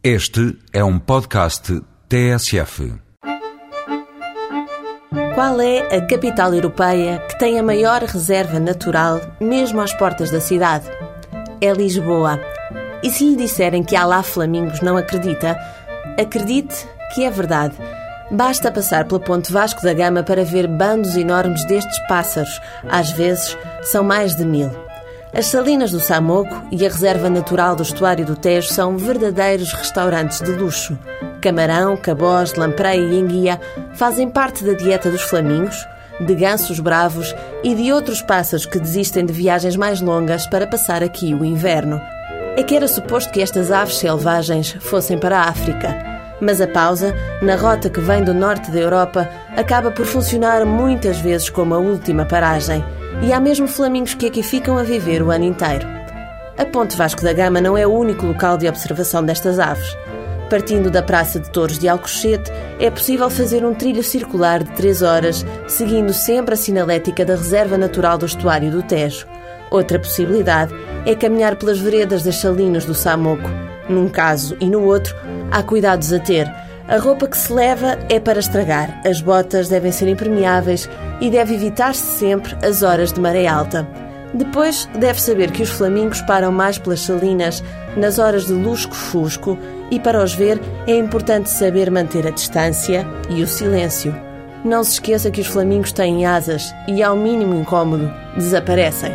Este é um podcast TSF. Qual é a capital europeia que tem a maior reserva natural, mesmo às portas da cidade? É Lisboa. E se lhe disserem que há lá flamingos, não acredita? Acredite que é verdade. Basta passar pela Ponte Vasco da Gama para ver bandos enormes destes pássaros. Às vezes, são mais de mil. As salinas do Samoco e a reserva natural do estuário do Tejo são verdadeiros restaurantes de luxo. Camarão, cabós, lampreia e enguia fazem parte da dieta dos flamingos, de gansos bravos e de outros pássaros que desistem de viagens mais longas para passar aqui o inverno. É que era suposto que estas aves selvagens fossem para a África. Mas a pausa, na rota que vem do norte da Europa, acaba por funcionar muitas vezes como a última paragem e há mesmo flamingos que aqui ficam a viver o ano inteiro. A Ponte Vasco da Gama não é o único local de observação destas aves. Partindo da Praça de Touros de Alcochete, é possível fazer um trilho circular de 3 horas, seguindo sempre a sinalética da Reserva Natural do Estuário do Tejo. Outra possibilidade é caminhar pelas veredas das Salinas do Samoco. Num caso e no outro, há cuidados a ter. A roupa que se leva é para estragar, as botas devem ser impermeáveis e deve evitar-se sempre as horas de maré alta. Depois, deve saber que os flamingos param mais pelas salinas nas horas de lusco-fusco e para os ver é importante saber manter a distância e o silêncio. Não se esqueça que os flamingos têm asas e, ao mínimo incômodo, desaparecem.